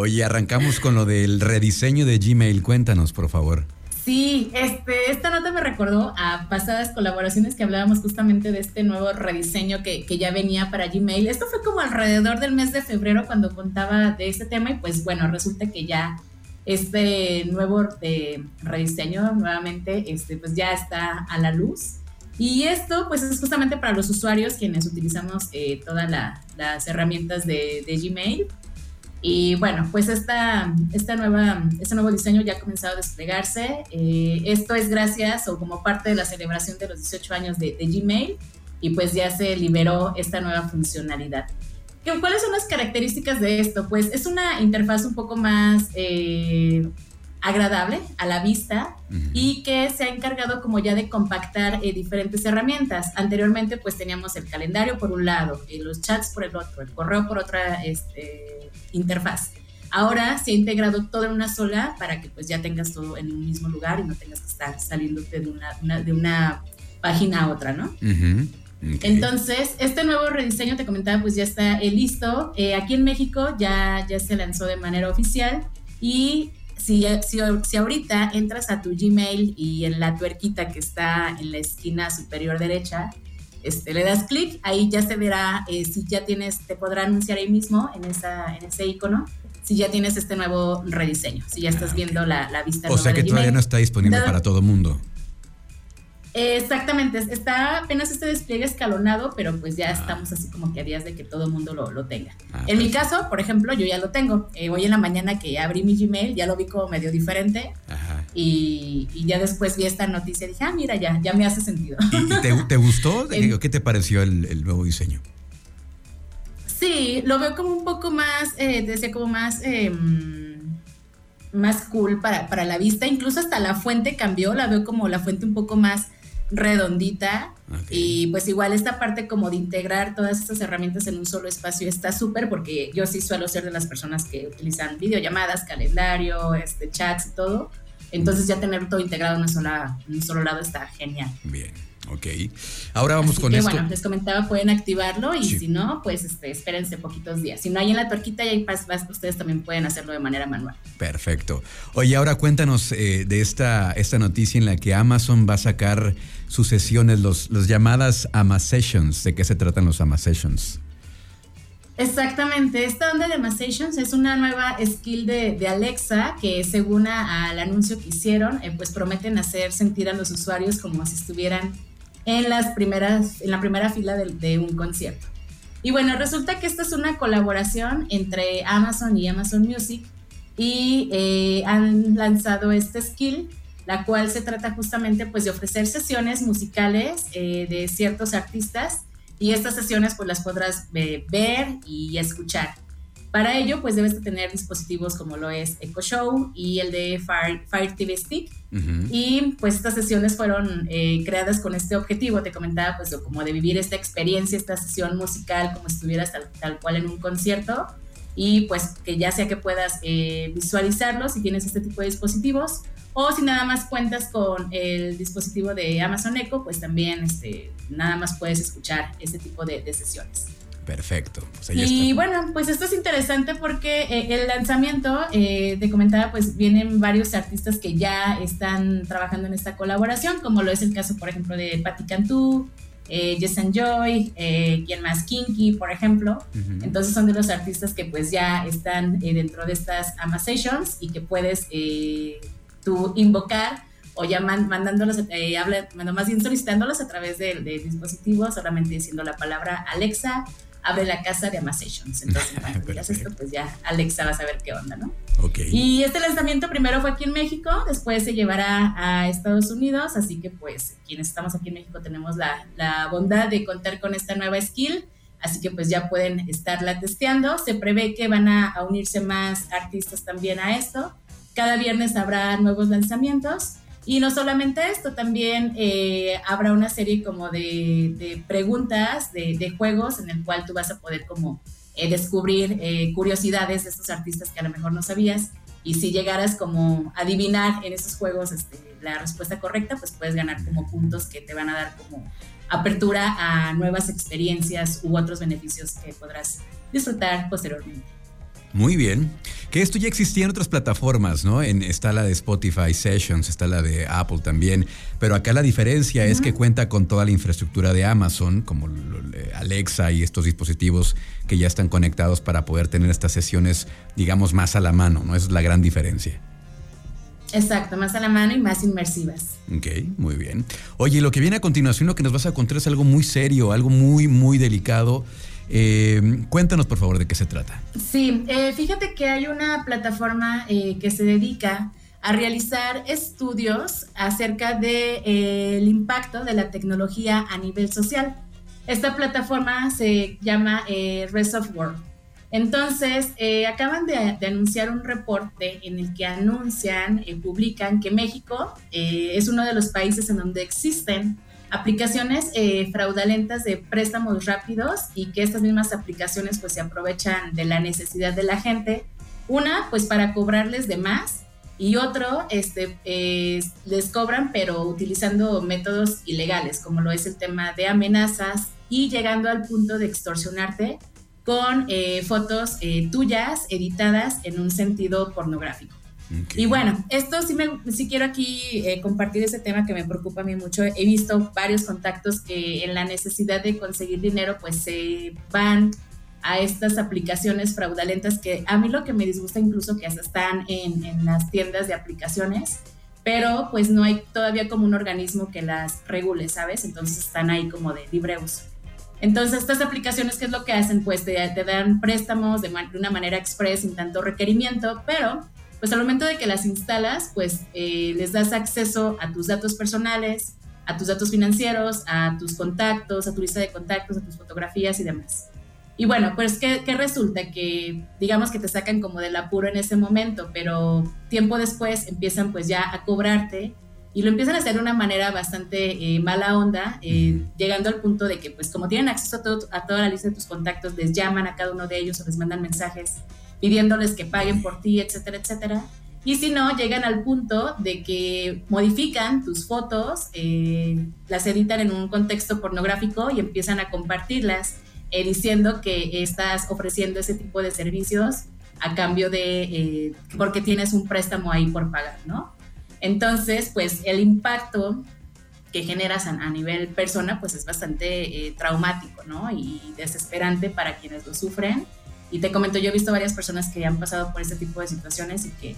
Oye, arrancamos con lo del rediseño de Gmail. Cuéntanos, por favor. Sí, este, esta nota me recordó a pasadas colaboraciones que hablábamos justamente de este nuevo rediseño que, que, ya venía para Gmail. Esto fue como alrededor del mes de febrero cuando contaba de este tema y pues bueno, resulta que ya este nuevo eh, rediseño nuevamente este, pues ya está a la luz. Y esto pues es justamente para los usuarios quienes utilizamos eh, todas las herramientas de, de Gmail. Y bueno, pues esta, esta nueva, este nuevo diseño ya ha comenzado a desplegarse. Eh, esto es gracias o como parte de la celebración de los 18 años de, Gmail y pues ya se liberó esta nueva funcionalidad. ¿Cuáles son las características de esto? Pues es una interfaz un poco más eh, agradable a la vista y que se ha encargado como ya de compactar eh, diferentes herramientas. Anteriormente pues teníamos el calendario por un lado, y los chats por el otro, el correo por otra este, interfaz. Ahora se ha integrado todo en una sola para que pues ya tengas todo en un mismo lugar y no tengas que estar saliéndote de una, de una página a otra, ¿no? Entonces, este nuevo rediseño, te comentaba, pues ya está eh, listo. Eh, aquí en México ya, ya se lanzó de manera oficial y si, si, ahorita entras a tu Gmail y en la tuerquita que está en la esquina superior derecha, este, le das clic, ahí ya se verá eh, si ya tienes, te podrá anunciar ahí mismo en, esa, en ese icono, si ya tienes este nuevo rediseño, si ya estás ah, viendo la, la, vista. O sea que todavía no está disponible para todo mundo. Exactamente, está apenas este despliegue escalonado, pero pues ya ah. estamos así como que a días de que todo el mundo lo, lo tenga. Ah, en mi caso, por ejemplo, yo ya lo tengo. Eh, hoy en la mañana que abrí mi Gmail, ya lo vi como medio diferente. Y, y, ya después vi esta noticia y dije, ah, mira, ya, ya me hace sentido. ¿Y, te, te, gustó? ¿Qué te pareció el, el, nuevo diseño? Sí, lo veo como un poco más, eh, decía como más... Eh, más cool para, para la vista, incluso hasta la fuente cambió, la veo como la fuente un poco más redondita. Y pues igual esta parte como de integrar todas estas herramientas en un solo espacio está súper porque yo sí suelo ser de las personas que utilizan videollamadas, calendario, este, chats y todo. Entonces ya tener todo integrado en, una sola, en un solo lado está genial. Bien. Ok. Ahora vamos con que, esto. Bueno, les comentaba, pueden activarlo y si no, pues este, espérense poquitos días. Si no hay en la torquita y hay ustedes también pueden hacerlo de manera manual. Perfecto. Oye, ahora cuéntanos eh, de esta, esta noticia en la que Amazon va a sacar sus sesiones, los, los llamadas AMA Sessions. ¿De qué se tratan los AMA Sessions? Exactamente, esta onda de AMA Sessions es una nueva skill de, Alexa que según al anuncio que hicieron, eh, pues prometen hacer sentir a los usuarios como si estuvieran en, las primeras, en la primera fila de, un concierto. Y bueno, resulta que esta es una colaboración entre Amazon y Amazon Music y eh, han lanzado este skill, la cual se trata justamente pues de ofrecer sesiones musicales eh, de ciertos artistas y estas sesiones pues las podrás eh, ver y escuchar. Para ello, pues debes de tener dispositivos como lo es Echo Show y el de Fire, TV Stick. Y pues estas sesiones fueron eh, creadas con este objetivo, te comentaba, pues como de vivir esta experiencia, esta sesión musical como si estuvieras tal, cual en un concierto. Y pues que ya sea que puedas eh, visualizarlo si tienes este tipo de dispositivos o si nada más cuentas con el dispositivo de Amazon Echo, pues también este, nada más puedes escuchar este tipo de sesiones. Perfecto. Pues y bueno, pues esto es interesante porque eh, el lanzamiento, eh, te comentaba, pues vienen varios artistas que ya están trabajando en esta colaboración, como lo es el caso, por ejemplo, de Patti Cantú, eh, Jess and Joy, eh, quien más Kinky, por ejemplo. Entonces son de los artistas que pues ya están dentro de estas AMA Sessions y que puedes tú invocar o ya mandándolos, habla, más bien solicitándolos a través del de dispositivo, solamente diciendo la palabra Alexa, abre la casa de Amasations. Entonces, cuando digas esto, pues ya Alexa va a saber qué onda, ¿no? Y este lanzamiento primero fue aquí en México, después se llevará a Estados Unidos, así que pues quienes estamos aquí en México tenemos la, la bondad de contar con esta nueva skill, así que pues ya pueden estarla testeando. Se prevé que van a, a unirse más artistas también a esto. Cada viernes habrá nuevos lanzamientos. Y no solamente esto, también eh, habrá una serie como de, preguntas, de, juegos en el cual tú vas a poder como eh, descubrir eh, curiosidades de estos artistas que a lo mejor no sabías. Y si llegaras como a adivinar en esos juegos este, la respuesta correcta, pues puedes ganar como puntos que te van a dar como apertura a nuevas experiencias u otros beneficios que podrás disfrutar posteriormente. Muy bien. Que esto ya existía en otras plataformas, ¿no? En, está la de Spotify Sessions, está la de Apple también, pero acá la diferencia es que cuenta con toda la infraestructura de Amazon, como Alexa y estos dispositivos que ya están conectados para poder tener estas sesiones, digamos, más a la mano, ¿no? Esa es la gran diferencia. Exacto, más a la mano y más inmersivas. Ok, muy bien. Oye, lo que viene a continuación, lo que nos vas a contar es algo muy serio, algo muy, muy delicado. Eh, cuéntanos, por favor, de qué se trata. Sí, eh, fíjate que hay una plataforma eh, que se dedica a realizar estudios acerca del impacto de la tecnología a nivel social. Esta plataforma se llama Rest World. Entonces, acaban de, anunciar un reporte en el que anuncian, publican que México es uno de los países en donde existen aplicaciones eh, fraudulentas de préstamos rápidos y que estas mismas aplicaciones pues se aprovechan de la necesidad de la gente. Una, pues para cobrarles de más y otro, este, les cobran pero utilizando métodos ilegales, como lo es el tema de amenazas y llegando al punto de extorsionarte con eh, fotos eh, tuyas editadas en un sentido pornográfico. Y bueno, esto sí, me, sí quiero aquí eh, compartir ese tema que me preocupa a mí mucho. He visto varios contactos que en la necesidad de conseguir dinero pues se van a estas aplicaciones fraudulentas que a mí lo que me disgusta incluso que hasta están en, en las tiendas de aplicaciones, pero pues no hay todavía como un organismo que las regule, ¿sabes? Entonces están ahí como de libre uso. Entonces, estas aplicaciones, ¿qué es lo que hacen? Pues te, te dan préstamos de, de, una manera express, sin tanto requerimiento, pero pues al momento de que las instalas, pues eh, les das acceso a tus datos personales, a tus datos financieros, a tus contactos, a tu lista de contactos, a tus fotografías y demás. Y bueno, pues ¿qué, resulta? Que digamos que te sacan como del apuro en ese momento, pero tiempo después empiezan pues ya a cobrarte y lo empiezan a hacer de una manera bastante eh, mala onda, eh, llegando al punto de que pues como tienen acceso a, a toda la lista de tus contactos, les llaman a cada uno de ellos o les mandan mensajes pidiéndoles que paguen por ti, etcétera, etcétera. Y si no, llegan al punto de que modifican tus fotos, eh, las editan en un contexto pornográfico y empiezan a compartirlas, eh, diciendo que estás ofreciendo ese tipo de servicios a cambio de, eh, porque tienes un préstamo ahí por pagar, ¿no? Entonces, pues el impacto que generas a, a nivel persona, pues es bastante traumático, ¿no? Y desesperante para quienes lo sufren y te comento, yo he visto varias personas que han pasado por este tipo de situaciones y que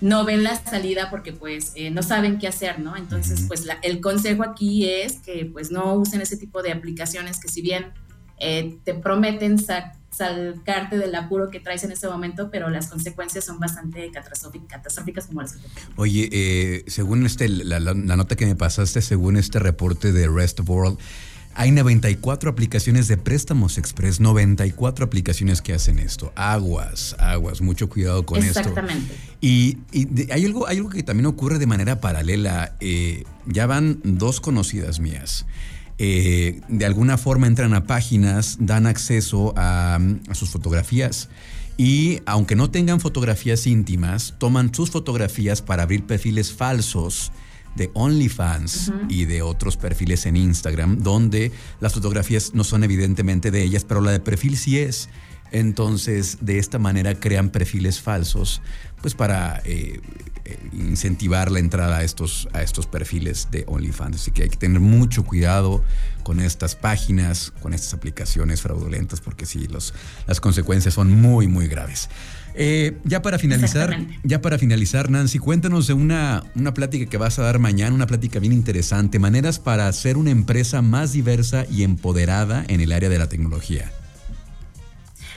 no ven la salida porque pues eh, no saben qué hacer, ¿no? Entonces, pues el consejo aquí es que pues no usen ese tipo de aplicaciones que si bien eh, te prometen sacarte del apuro que traes en ese momento, pero las consecuencias son bastante catastróficas, como les Oye, eh, según este, la, la, nota que me pasaste, según este reporte de Rest of World, hay 94 aplicaciones de préstamos express, 94 aplicaciones que hacen esto. Aguas, aguas, mucho cuidado con esto. Exactamente. Y, hay, algo, hay algo que también ocurre de manera paralela. Eh, ya van dos conocidas mías. Eh, de alguna forma entran a páginas, dan acceso a, a sus fotografías. Y aunque no tengan fotografías íntimas, toman sus fotografías para abrir perfiles falsos de OnlyFans y de otros perfiles en Instagram, donde las fotografías no son evidentemente de ellas, pero la de perfil sí es. Entonces, de esta manera crean perfiles falsos, pues para eh, eh, incentivar la entrada a estos, a estos perfiles de OnlyFans. Así que hay que tener mucho cuidado con estas páginas, con estas aplicaciones fraudulentas, porque sí, los, las consecuencias son muy, muy graves. Eh, ya para finalizar, ya para finalizar, Nancy, cuéntanos de una, una plática que vas a dar mañana, una plática bien interesante, maneras para hacer una empresa más diversa y empoderada en el área de la tecnología.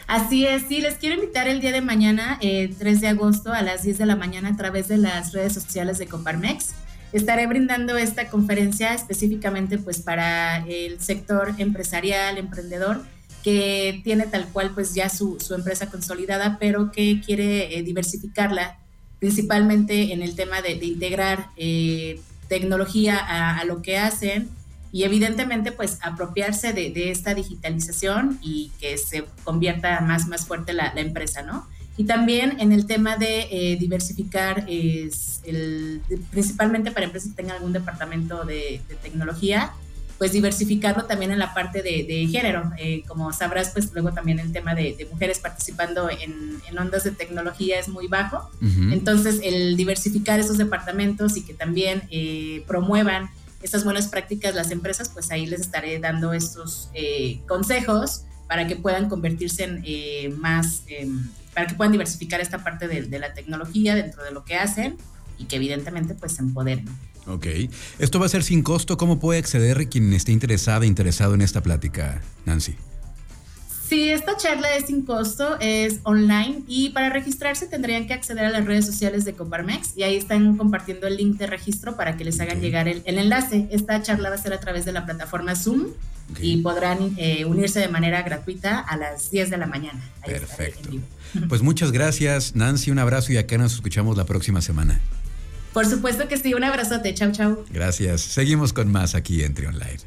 Así es, sí, les quiero invitar el día de mañana, 3 eh, de agosto, a las 10 de la mañana a través de las redes sociales de Coparmex. Estaré brindando esta conferencia específicamente pues para el sector empresarial, emprendedor, que tiene tal cual pues ya su, empresa consolidada, pero que quiere eh, diversificarla, principalmente en el tema de, integrar eh, tecnología a, lo que hacen y evidentemente pues apropiarse de, esta digitalización y que se convierta más, más fuerte la, empresa, ¿no? Y también en el tema de eh, diversificar, el, principalmente para empresas que tengan algún departamento de, de tecnología, pues diversificarlo también en la parte de, género. Eh, como sabrás, pues luego también el tema de, mujeres participando en, ondas de tecnología es muy bajo. Entonces, el diversificar esos departamentos y que también eh, promuevan estas buenas prácticas las empresas, pues ahí les estaré dando estos eh, consejos para que puedan convertirse en más, em, para que puedan diversificar esta parte de, de la tecnología dentro de lo que hacen y que evidentemente pues se empoderen. Ok. Esto va a ser sin costo. ¿Cómo puede acceder quien esté interesada, interesado en esta plática, Nancy? Sí, esta charla es sin costo, es online y para registrarse tendrían que acceder a las redes sociales de Coparmex y ahí están compartiendo el link de registro para que les hagan llegar el, enlace. Esta charla va a ser a través de la plataforma Zoom y podrán eh, unirse de manera gratuita a las 10 de la mañana. Perfecto. Pues muchas gracias, Nancy. Un abrazo y acá nos escuchamos la próxima semana. Por supuesto que sí, un abrazote, chau chau. Gracias. Seguimos con más aquí en Trion Live.